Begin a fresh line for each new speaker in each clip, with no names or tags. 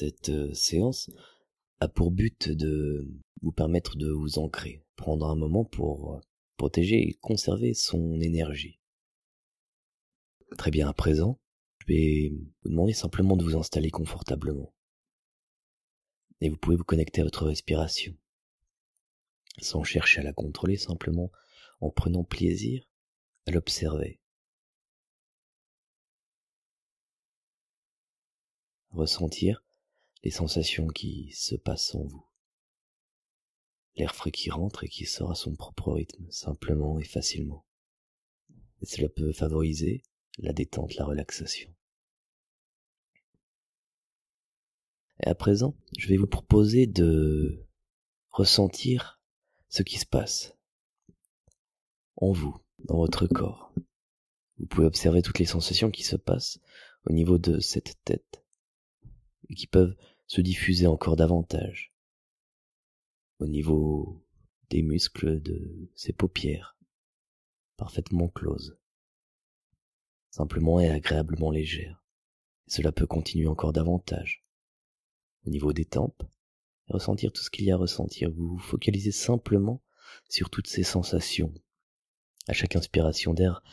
Cette euh, séance a pour but de vous permettre de vous ancrer, prendre un moment pour euh, protéger et conserver son énergie. Très bien, à présent, je vais vous demander simplement de vous installer confortablement. Et vous pouvez vous connecter à votre respiration, sans chercher à la contrôler, simplement en prenant plaisir à l'observer. Ressentir les sensations qui se passent en vous. L'air frais qui rentre et qui sort à son propre rythme, simplement et facilement. Et cela peut favoriser la détente, la relaxation. Et à présent, je vais vous proposer de ressentir ce qui se passe en vous, dans votre corps. Vous pouvez observer toutes les sensations qui se passent au niveau de cette tête et qui peuvent se diffuser encore davantage au niveau des muscles de ses paupières, parfaitement closes, simplement et agréablement légères. cela peut continuer encore davantage au niveau des tempes, ressentir tout ce qu'il y a à ressentir. Vous vous focalisez simplement sur toutes ces sensations, à chaque inspiration d'air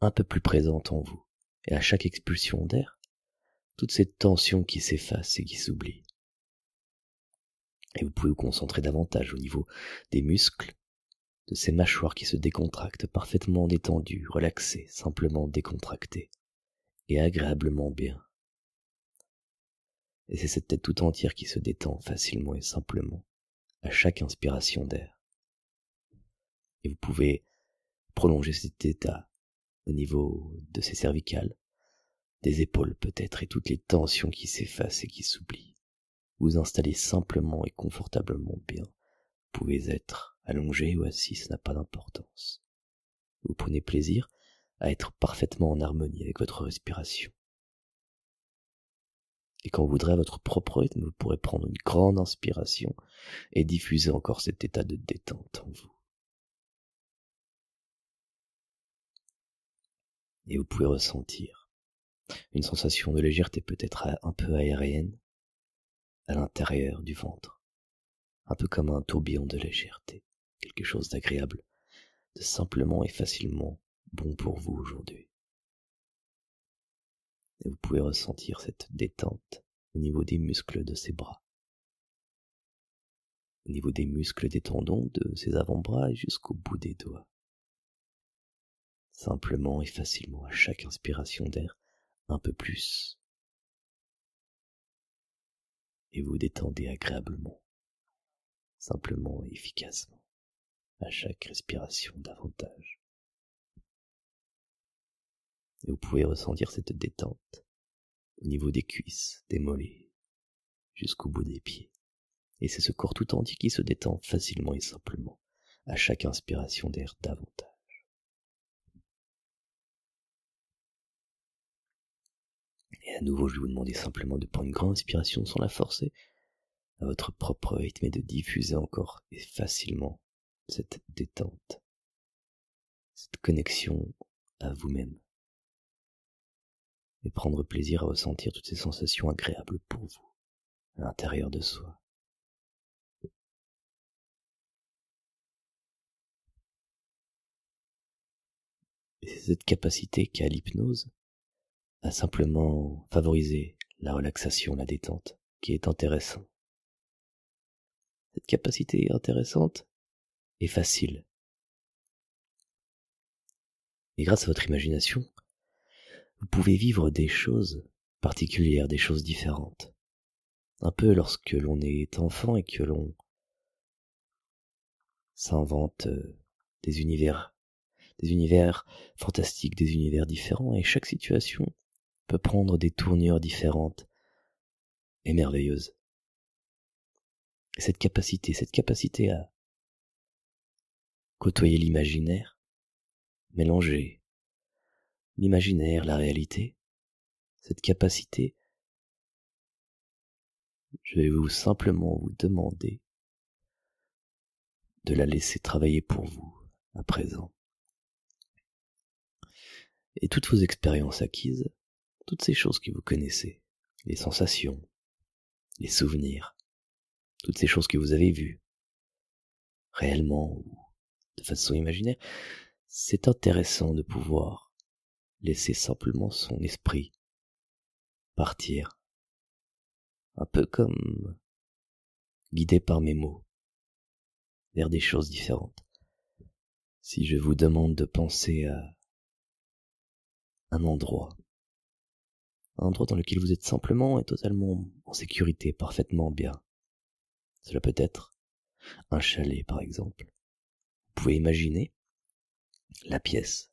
un peu plus présente en vous, et à chaque expulsion d'air toute cette tension qui s'efface et qui s'oublie. Et vous pouvez vous concentrer davantage au niveau des muscles, de ces mâchoires qui se décontractent parfaitement détendues, relaxées, simplement décontractées, et agréablement bien. Et c'est cette tête tout entière qui se détend facilement et simplement à chaque inspiration d'air. Et vous pouvez prolonger cet état au niveau de ces cervicales, des épaules peut-être et toutes les tensions qui s'effacent et qui s'oublient. Vous installez simplement et confortablement bien. Vous pouvez être allongé ou assis, ça n'a pas d'importance. Vous prenez plaisir à être parfaitement en harmonie avec votre respiration. Et quand vous voudrez à votre propre rythme, vous pourrez prendre une grande inspiration et diffuser encore cet état de détente en vous. Et vous pouvez ressentir une sensation de légèreté peut-être un peu aérienne à l'intérieur du ventre, un peu comme un tourbillon de légèreté, quelque chose d'agréable, de simplement et facilement bon pour vous aujourd'hui. Et vous pouvez ressentir cette détente au niveau des muscles de ses bras, au niveau des muscles des tendons de ses avant-bras et jusqu'au bout des doigts. Simplement et facilement à chaque inspiration d'air, un peu plus. Et vous détendez agréablement, simplement et efficacement, à chaque respiration davantage. Et vous pouvez ressentir cette détente au niveau des cuisses, des mollets, jusqu'au bout des pieds. Et c'est ce corps tout entier qui se détend facilement et simplement à chaque inspiration d'air davantage. À nouveau, je vais vous demander simplement de prendre une grande inspiration sans la forcer, à votre propre rythme et de diffuser encore et facilement cette détente, cette connexion à vous-même. Et prendre plaisir à ressentir toutes ces sensations agréables pour vous, à l'intérieur de soi. Et c'est cette capacité qu'a l'hypnose à simplement favoriser la relaxation, la détente, qui est intéressant. Cette capacité intéressante est facile. Et grâce à votre imagination, vous pouvez vivre des choses particulières, des choses différentes. Un peu lorsque l'on est enfant et que l'on s'invente euh, des univers, des univers fantastiques, des univers différents, et chaque situation peut prendre des tournures différentes et merveilleuses. cette capacité, cette capacité à côtoyer l'imaginaire, mélanger l'imaginaire, la réalité, cette capacité, je vais vous simplement vous demander de la laisser travailler pour vous à présent. Et toutes vos expériences acquises toutes ces choses que vous connaissez, les sensations, les souvenirs, toutes ces choses que vous avez vues, réellement ou de façon imaginaire, c'est intéressant de pouvoir laisser simplement son esprit partir, un peu comme guidé par mes mots, vers des choses différentes. Si je vous demande de penser à un endroit, un endroit dans lequel vous êtes simplement et totalement en sécurité, parfaitement bien, cela peut être un chalet par exemple. Vous pouvez imaginer la pièce.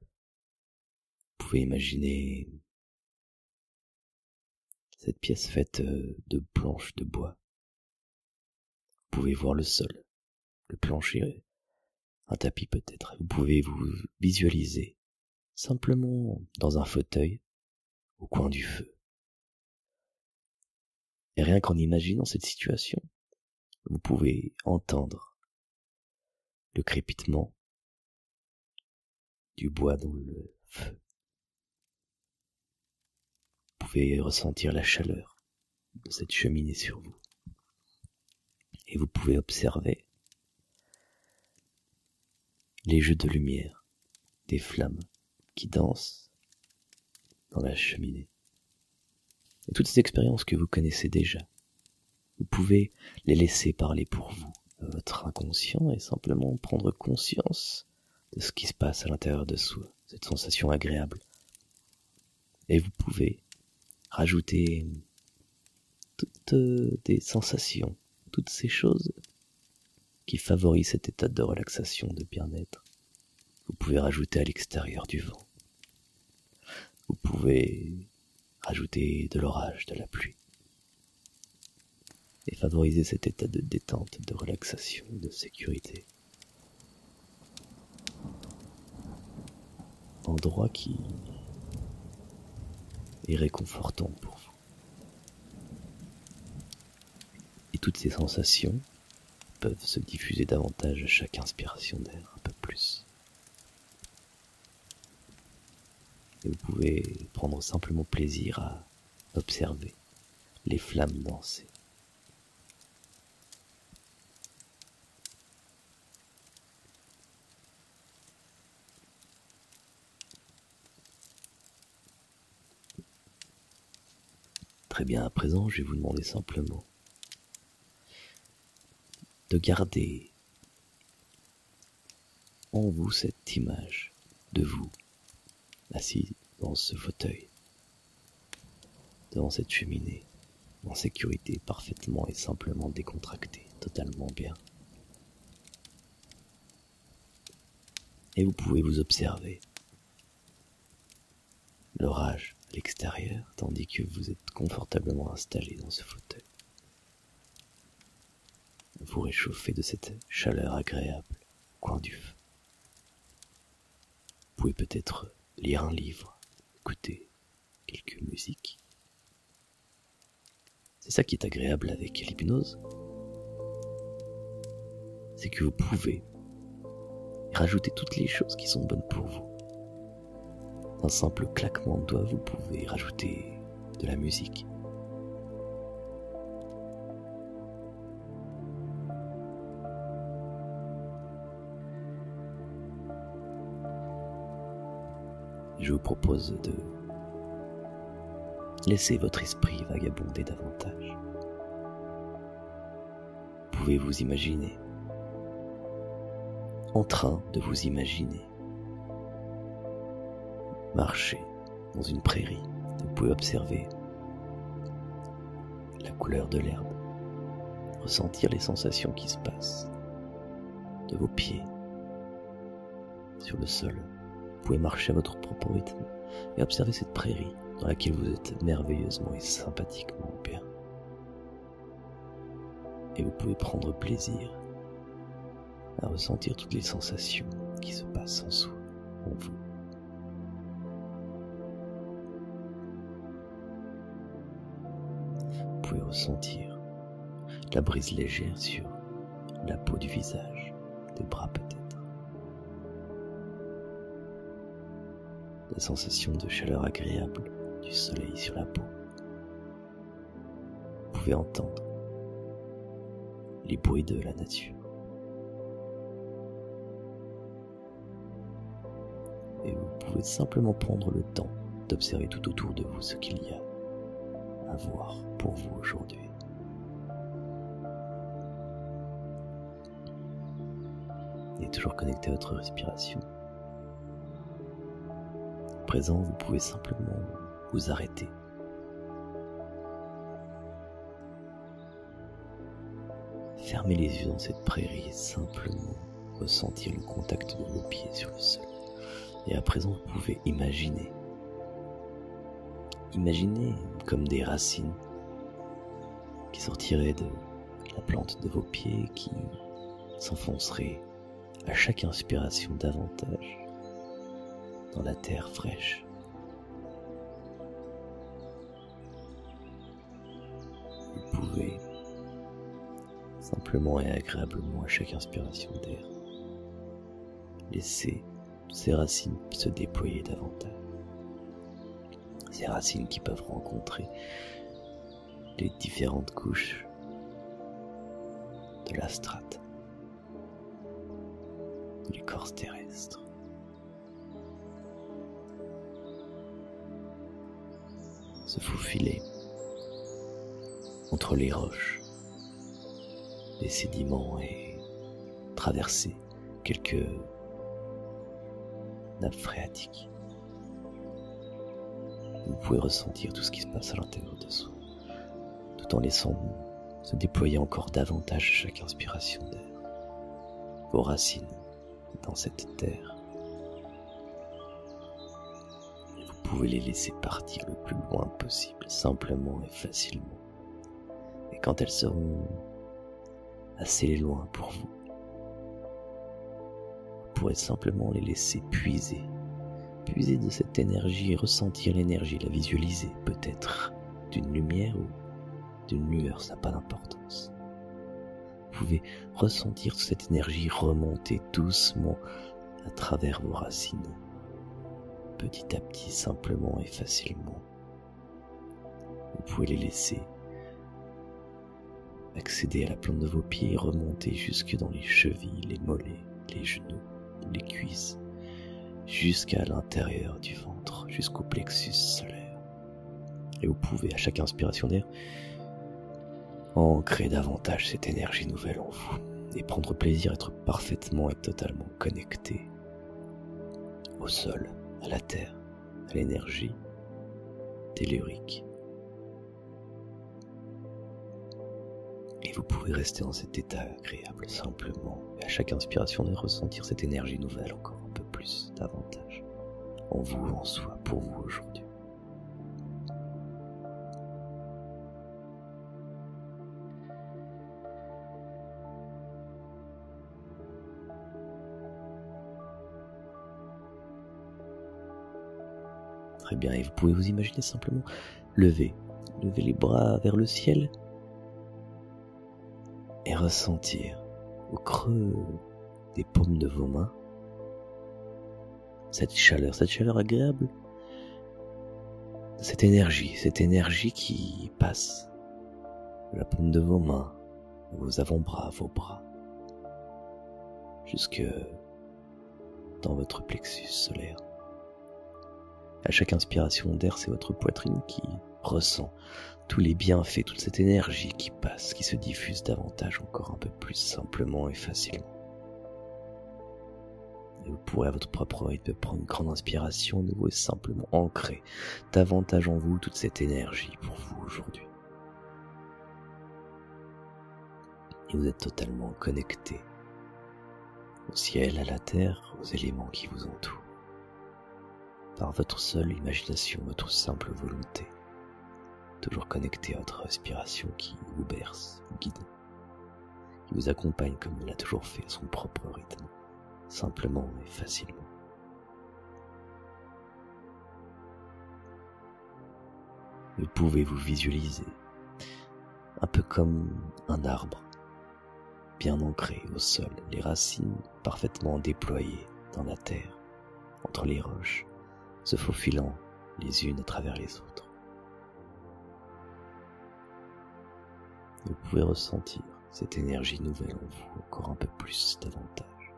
Vous pouvez imaginer cette pièce faite euh, de planches de bois. Vous pouvez voir le sol, le plancher, un tapis peut-être. Vous pouvez vous visualiser simplement dans un fauteuil au coin du feu. Et rien qu'en imaginant cette situation, vous pouvez entendre le crépitement du bois dans le feu. Vous pouvez ressentir la chaleur de cette cheminée sur vous. Et vous pouvez observer les jeux de lumière des flammes qui dansent dans la cheminée. Et toutes ces expériences que vous connaissez déjà, vous pouvez les laisser parler pour vous, votre inconscient, et simplement prendre conscience de ce qui se passe à l'intérieur de soi, cette sensation agréable. Et vous pouvez rajouter toutes des sensations, toutes ces choses qui favorisent cet état de relaxation, de bien-être. Vous pouvez rajouter à l'extérieur du vent. Vous pouvez rajouter de l'orage, de la pluie. Et favoriser cet état de détente, de relaxation, de sécurité. endroit qui est réconfortant pour vous. Et toutes ces sensations peuvent se diffuser davantage à chaque inspiration d'air, un peu plus. Et vous pouvez prendre simplement plaisir à observer les flammes danser. Très bien, à présent, je vais vous demander simplement de garder en vous cette image de vous assis dans ce fauteuil, devant cette cheminée, en sécurité, parfaitement et simplement décontracté, totalement bien. Et vous pouvez vous observer. L'orage l'extérieur tandis que vous êtes confortablement installé dans ce fauteuil. Vous réchauffez de cette chaleur agréable au coin du feu. Vous pouvez peut-être lire un livre, écouter quelques musiques. C'est ça qui est agréable avec l'hypnose. C'est que vous pouvez rajouter toutes les choses qui sont bonnes pour vous un simple claquement de doigts, vous pouvez rajouter de la musique. Je vous propose de laisser votre esprit vagabonder davantage. Pouvez-vous imaginer? En train de vous imaginer marcher dans une prairie. Vous pouvez observer la couleur de l'herbe, ressentir les sensations qui se passent de vos pieds sur le sol. Vous pouvez marcher à votre propre rythme et observer cette prairie dans laquelle vous êtes merveilleusement et sympathiquement bien. Et vous pouvez prendre plaisir à ressentir toutes les sensations qui se passent en soi, en vous. ressentir la brise légère sur la peau du visage, des bras. La sensation de chaleur agréable du soleil sur la peau. pouvez entendre les bruits de la nature. Et vous pouvez simplement prendre le temps d'observer tout autour de vous ce qu'il y a à voir pour vous aujourd'hui. Et toujours connecté à votre respiration. Présent, vous pouvez simplement vous arrêter Fermez les yeux dans cette prairie et simplement ressentir le contact de vos pieds sur le sol. Et à présent, vous pouvez imaginer. Imaginez comme des racines qui sortiraient de la plante de vos pieds, qui s'enfonceraient à chaque inspiration davantage dans la terre fraîche. Vous pouvez simplement et agréablement à chaque inspiration d'air. Laissez ces racines se déployer davantage. Ces racines qui peuvent rencontrer les différentes couches de la strate, de l'écorce terrestre. Se faufiler entre les roches les sédiments et traverser quelques nappes phréatiques. Vous pouvez ressentir tout ce qui se passe à l'intérieur de soi, tout en laissant se déployer encore davantage chaque inspiration d'air. Vos racines dans cette terre. Pouvez les laisser partir le plus loin possible, simplement et facilement. Et quand elles seront assez loin pour vous. Vous pourrez simplement les laisser puiser, puiser de cette énergie, ressentir l'énergie, la visualiser peut-être d'une lumière ou d'une lueur, ça n'a pas d'importance. Vous pouvez ressentir cette énergie remonter doucement à travers vos racines, petit à petit, simplement et facilement. Vous pouvez les laisser accéder à la plante de vos pieds et remonter jusque dans les chevilles, les mollets, les genoux, les cuisses, jusqu'à l'intérieur du ventre, jusqu'au plexus solaire. Et vous pouvez, à chaque inspiration d'air, ancrer davantage cette énergie nouvelle en vous et prendre plaisir à être parfaitement et totalement connecté au sol, à la terre, à l'énergie tellurique Et vous pouvez rester dans cet état agréable simplement, et à chaque inspiration de ressentir cette énergie nouvelle encore un peu plus, davantage, en vous, en soi, pour vous aujourd'hui. Bien, et vous pouvez vous imaginer simplement lever, lever les bras vers le ciel et ressentir au creux des paumes de vos mains cette chaleur, cette chaleur agréable, cette énergie, cette énergie qui passe de la paume de vos mains, vos avant-bras, vos bras, jusque dans votre plexus solaire. À chaque inspiration d'air, c'est votre poitrine qui ressent tous les bienfaits, toute cette énergie qui passe, qui se diffuse davantage encore un peu plus simplement et facilement. Et vous pourrez à votre propre rythme prendre une grande inspiration de vous et simplement ancrer davantage en vous toute cette énergie pour vous aujourd'hui. Et vous êtes totalement connecté au ciel, à la terre, aux éléments qui vous entourent, par votre seule imagination, votre simple volonté toujours connecté à votre respiration qui vous berce, vous guide, qui vous accompagne comme il l'a toujours fait à son propre rythme, simplement et facilement. Vous pouvez vous visualiser un peu comme un arbre, bien ancré au sol, les racines parfaitement déployées dans la terre, entre les roches, se faufilant les unes à travers les autres. Vous pouvez ressentir cette énergie nouvelle en vous encore un peu plus davantage.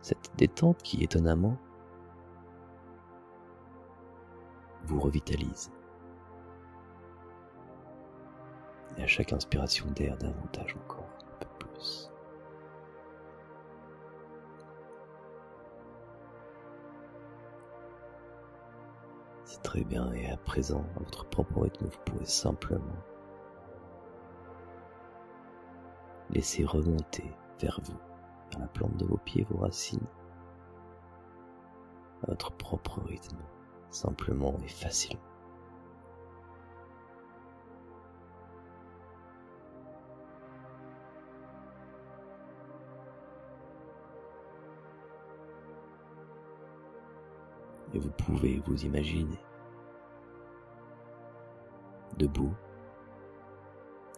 Cette détente qui, étonnamment, vous revitalise. Et à chaque inspiration d'air, davantage encore, un peu plus. Très bien, et à présent, à votre propre rythme, vous pouvez simplement laisser remonter vers vous, vers la plante de vos pieds, vos racines, à votre propre rythme, simplement et facilement. et vous pouvez vous imaginer debout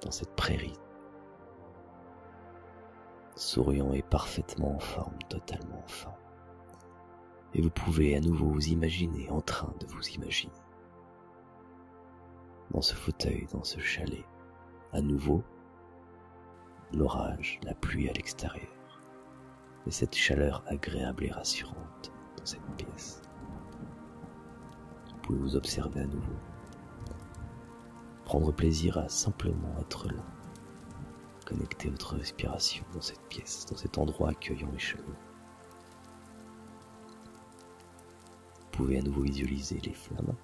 dans cette prairie, souriant et parfaitement en forme, totalement en forme. Et vous pouvez à nouveau vous imaginer en train de vous imaginer dans ce fauteuil, dans ce chalet, à nouveau l'orage, la pluie à l'extérieur, et cette chaleur agréable et rassurante dans cette pièce pouvez vous observer à nouveau. Prendre plaisir à simplement être là. Connecter votre respiration dans cette pièce, dans cet endroit accueillant et chaleureux. Vous pouvez à nouveau visualiser les flammes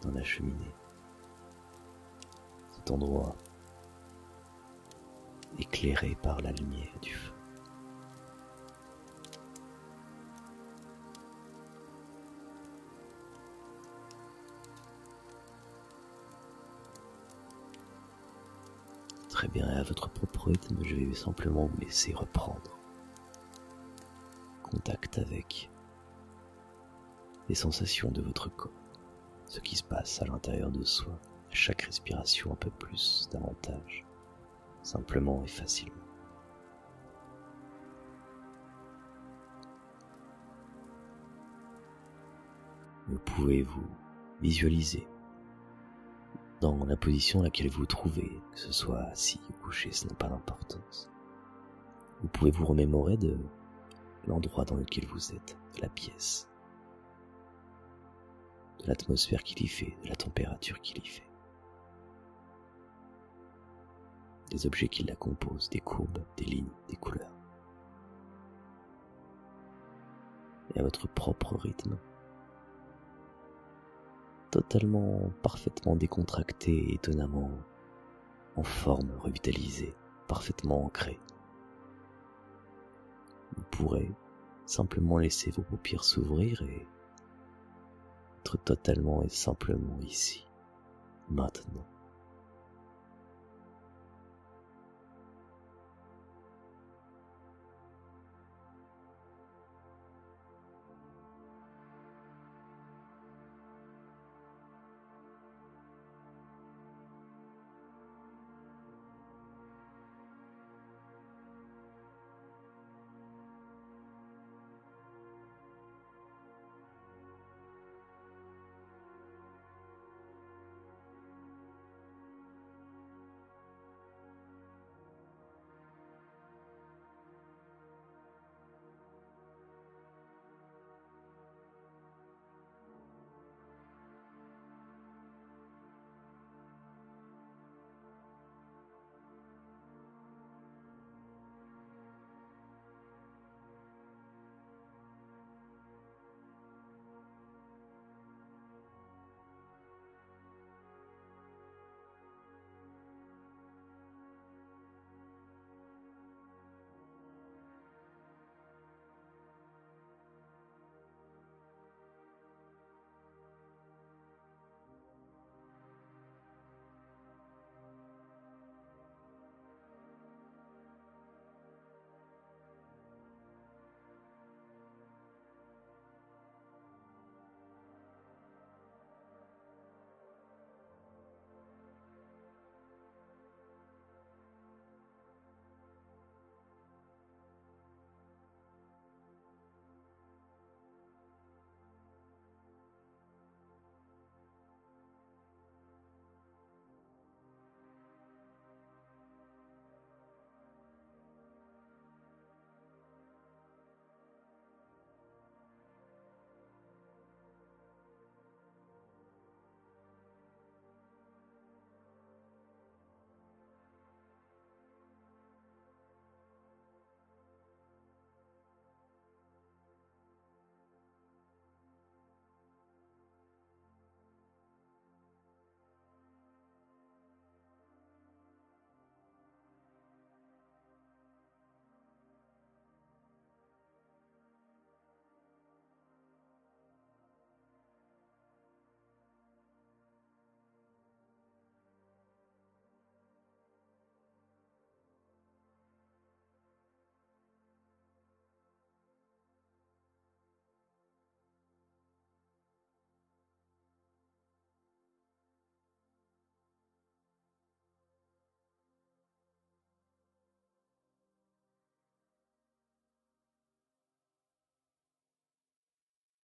dans la cheminée. Cet endroit éclairé par la lumière du feu. À votre propre rythme, je vais simplement vous laisser reprendre contact avec les sensations de votre corps, ce qui se passe à l'intérieur de soi, à chaque respiration un peu plus, davantage, simplement et facilement. Vous pouvez vous visualiser dans la position dans laquelle vous vous trouvez, que ce soit assis ou couché, ce n'a pas d'importance. Vous pouvez vous remémorer de l'endroit dans lequel vous êtes, de la pièce, de l'atmosphère qu'il y fait, de la température qu'il y fait, des objets qui la composent, des courbes, des lignes, des couleurs. Et à votre propre rythme, totalement, parfaitement décontracté, étonnamment en forme, revitalisé, parfaitement ancré. Vous pourrez simplement laisser vos paupières s'ouvrir et être totalement et simplement ici, maintenant.